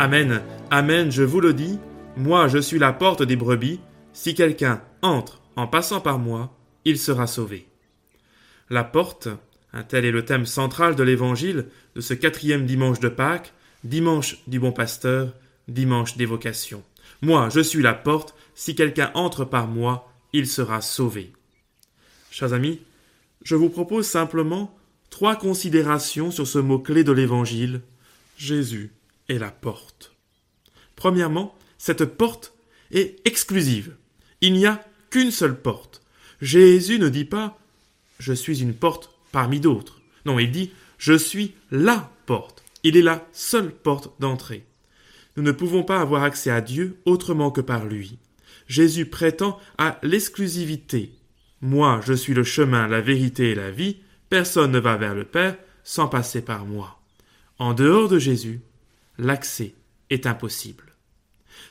Amen, Amen, je vous le dis, moi je suis la porte des brebis, si quelqu'un entre en passant par moi, il sera sauvé. La porte, un tel est le thème central de l'évangile de ce quatrième dimanche de Pâques, dimanche du bon pasteur, dimanche d'évocation. Moi, je suis la porte, si quelqu'un entre par moi, il sera sauvé. Chers amis, je vous propose simplement trois considérations sur ce mot-clé de l'Évangile. Jésus la porte. Premièrement, cette porte est exclusive. Il n'y a qu'une seule porte. Jésus ne dit pas Je suis une porte parmi d'autres. Non, il dit Je suis la porte. Il est la seule porte d'entrée. Nous ne pouvons pas avoir accès à Dieu autrement que par lui. Jésus prétend à l'exclusivité. Moi, je suis le chemin, la vérité et la vie. Personne ne va vers le Père sans passer par moi. En dehors de Jésus, l'accès est impossible.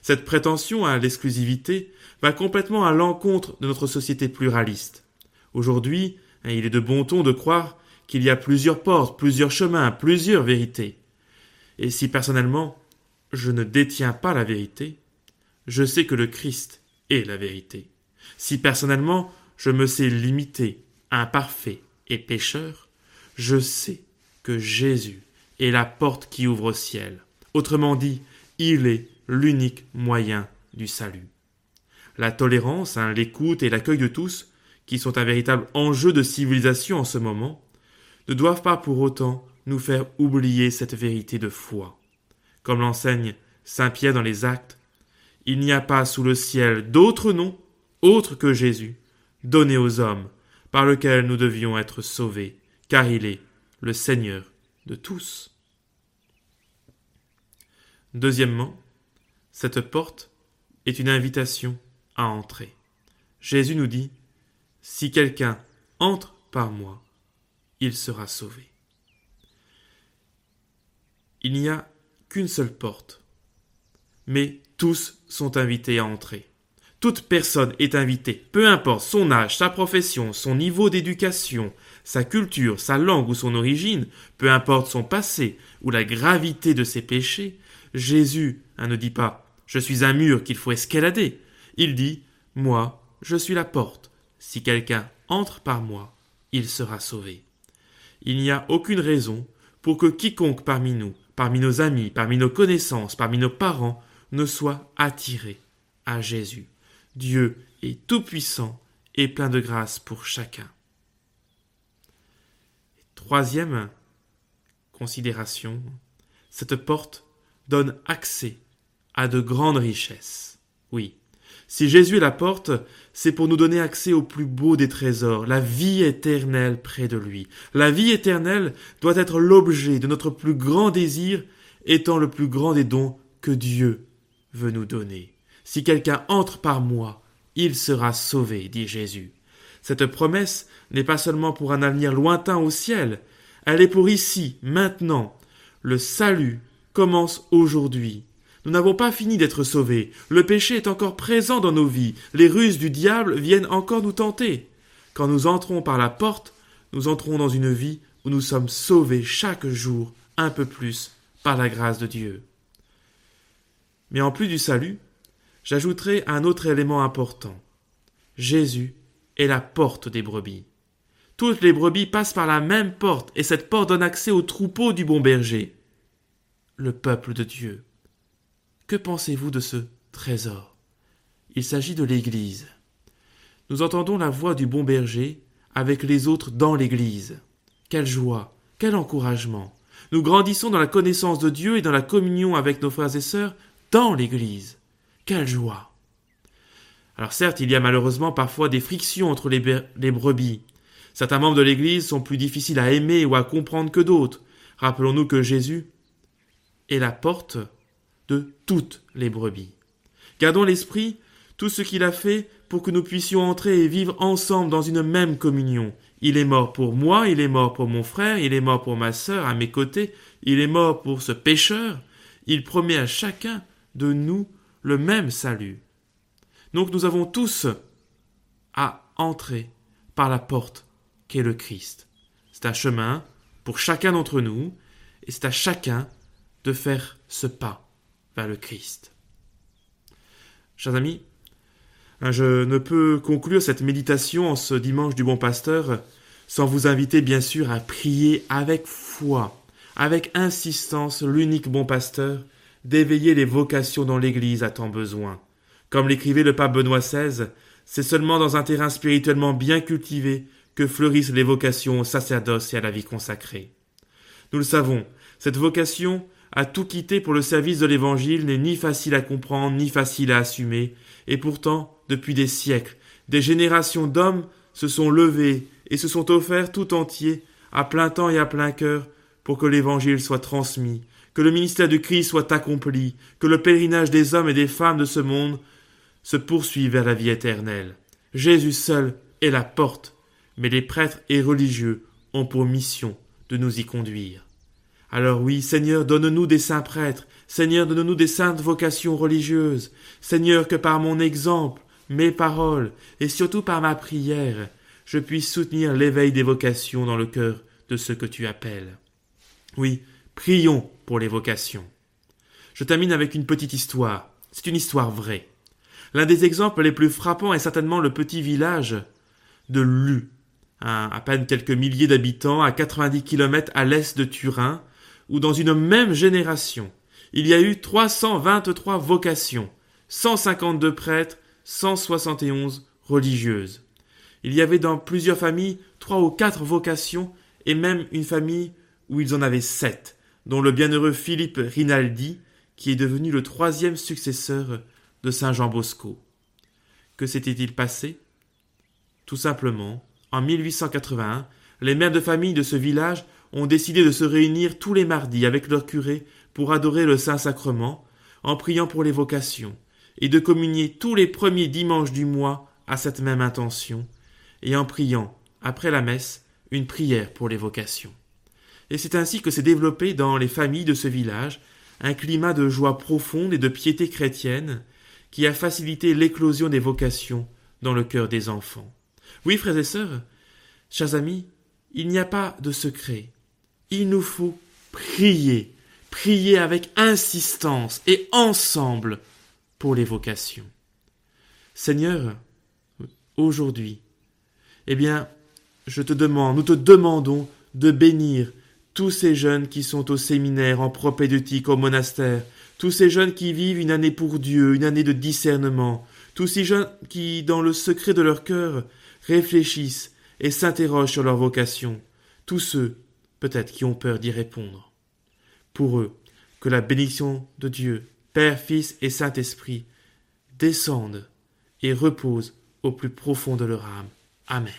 Cette prétention à l'exclusivité va complètement à l'encontre de notre société pluraliste. Aujourd'hui, hein, il est de bon ton de croire qu'il y a plusieurs portes, plusieurs chemins, plusieurs vérités. Et si personnellement, je ne détiens pas la vérité, je sais que le Christ est la vérité. Si personnellement, je me sais limité, imparfait et pécheur, je sais que Jésus est la porte qui ouvre au ciel. Autrement dit, il est l'unique moyen du salut. La tolérance, hein, l'écoute et l'accueil de tous, qui sont un véritable enjeu de civilisation en ce moment, ne doivent pas pour autant nous faire oublier cette vérité de foi. Comme l'enseigne Saint Pierre dans les Actes, il n'y a pas sous le ciel d'autre nom, autre que Jésus, donné aux hommes, par lequel nous devions être sauvés, car il est le Seigneur de tous. Deuxièmement, cette porte est une invitation à entrer. Jésus nous dit, Si quelqu'un entre par moi, il sera sauvé. Il n'y a qu'une seule porte, mais tous sont invités à entrer. Toute personne est invitée, peu importe son âge, sa profession, son niveau d'éducation, sa culture, sa langue ou son origine, peu importe son passé ou la gravité de ses péchés, Jésus hein, ne dit pas je suis un mur qu'il faut escalader. Il dit Moi, je suis la porte. Si quelqu'un entre par moi, il sera sauvé. Il n'y a aucune raison pour que quiconque parmi nous, parmi nos amis, parmi nos connaissances, parmi nos parents, ne soit attiré à Jésus. Dieu est tout-puissant et plein de grâce pour chacun. Troisième considération, cette porte donne accès a de grandes richesses. Oui. Si Jésus la porte, c'est pour nous donner accès au plus beau des trésors, la vie éternelle près de lui. La vie éternelle doit être l'objet de notre plus grand désir, étant le plus grand des dons que Dieu veut nous donner. Si quelqu'un entre par moi, il sera sauvé, dit Jésus. Cette promesse n'est pas seulement pour un avenir lointain au ciel, elle est pour ici, maintenant. Le salut commence aujourd'hui. Nous n'avons pas fini d'être sauvés. Le péché est encore présent dans nos vies. Les ruses du diable viennent encore nous tenter. Quand nous entrons par la porte, nous entrons dans une vie où nous sommes sauvés chaque jour un peu plus par la grâce de Dieu. Mais en plus du salut, j'ajouterai un autre élément important. Jésus est la porte des brebis. Toutes les brebis passent par la même porte, et cette porte donne accès au troupeau du bon berger, le peuple de Dieu. Que pensez-vous de ce trésor? Il s'agit de l'Église. Nous entendons la voix du bon berger avec les autres dans l'Église. Quelle joie, quel encouragement. Nous grandissons dans la connaissance de Dieu et dans la communion avec nos frères et sœurs dans l'Église. Quelle joie. Alors certes, il y a malheureusement parfois des frictions entre les, les brebis. Certains membres de l'Église sont plus difficiles à aimer ou à comprendre que d'autres. Rappelons-nous que Jésus est la porte de toutes les brebis. Gardons l'esprit tout ce qu'il a fait pour que nous puissions entrer et vivre ensemble dans une même communion. Il est mort pour moi, il est mort pour mon frère, il est mort pour ma sœur à mes côtés, il est mort pour ce pécheur. Il promet à chacun de nous le même salut. Donc nous avons tous à entrer par la porte qu'est le Christ. C'est un chemin pour chacun d'entre nous, et c'est à chacun de faire ce pas vers le Christ. Chers amis, je ne peux conclure cette méditation en ce dimanche du bon pasteur sans vous inviter bien sûr à prier avec foi, avec insistance l'unique bon pasteur, d'éveiller les vocations dont l'Église a tant besoin. Comme l'écrivait le pape Benoît XVI, c'est seulement dans un terrain spirituellement bien cultivé que fleurissent les vocations au sacerdoce et à la vie consacrée. Nous le savons, cette vocation à tout quitter pour le service de l'Évangile n'est ni facile à comprendre, ni facile à assumer, et pourtant, depuis des siècles, des générations d'hommes se sont levés et se sont offerts tout entiers, à plein temps et à plein cœur, pour que l'Évangile soit transmis, que le ministère du Christ soit accompli, que le pèlerinage des hommes et des femmes de ce monde se poursuive vers la vie éternelle. Jésus seul est la porte, mais les prêtres et religieux ont pour mission de nous y conduire. Alors oui, Seigneur, donne-nous des saints prêtres, Seigneur, donne-nous des saintes vocations religieuses, Seigneur, que par mon exemple, mes paroles, et surtout par ma prière, je puisse soutenir l'éveil des vocations dans le cœur de ceux que tu appelles. Oui, prions pour les vocations. Je termine avec une petite histoire. C'est une histoire vraie. L'un des exemples les plus frappants est certainement le petit village de Lu, à peine quelques milliers d'habitants à 90 kilomètres à l'est de Turin, dans une même génération, il y a eu 323 vocations, 152 prêtres, 171 religieuses. Il y avait dans plusieurs familles trois ou quatre vocations et même une famille où ils en avaient sept, dont le bienheureux Philippe Rinaldi, qui est devenu le troisième successeur de Saint Jean Bosco. Que s'était-il passé? Tout simplement, en 1881, les mères de famille de ce village ont décidé de se réunir tous les mardis avec leur curé pour adorer le Saint-Sacrement, en priant pour les vocations, et de communier tous les premiers dimanches du mois à cette même intention, et en priant, après la messe, une prière pour les vocations. Et c'est ainsi que s'est développé dans les familles de ce village un climat de joie profonde et de piété chrétienne qui a facilité l'éclosion des vocations dans le cœur des enfants. Oui, frères et sœurs, chers amis, il n'y a pas de secret. Il nous faut prier, prier avec insistance et ensemble pour les vocations. Seigneur, aujourd'hui, eh bien, je te demande, nous te demandons de bénir tous ces jeunes qui sont au séminaire, en propédeutique, au monastère, tous ces jeunes qui vivent une année pour Dieu, une année de discernement, tous ces jeunes qui, dans le secret de leur cœur, réfléchissent et s'interrogent sur leur vocation, tous ceux, peut-être, qui ont peur d'y répondre. Pour eux, que la bénédiction de Dieu, Père, Fils et Saint-Esprit, descende et repose au plus profond de leur âme. Amen.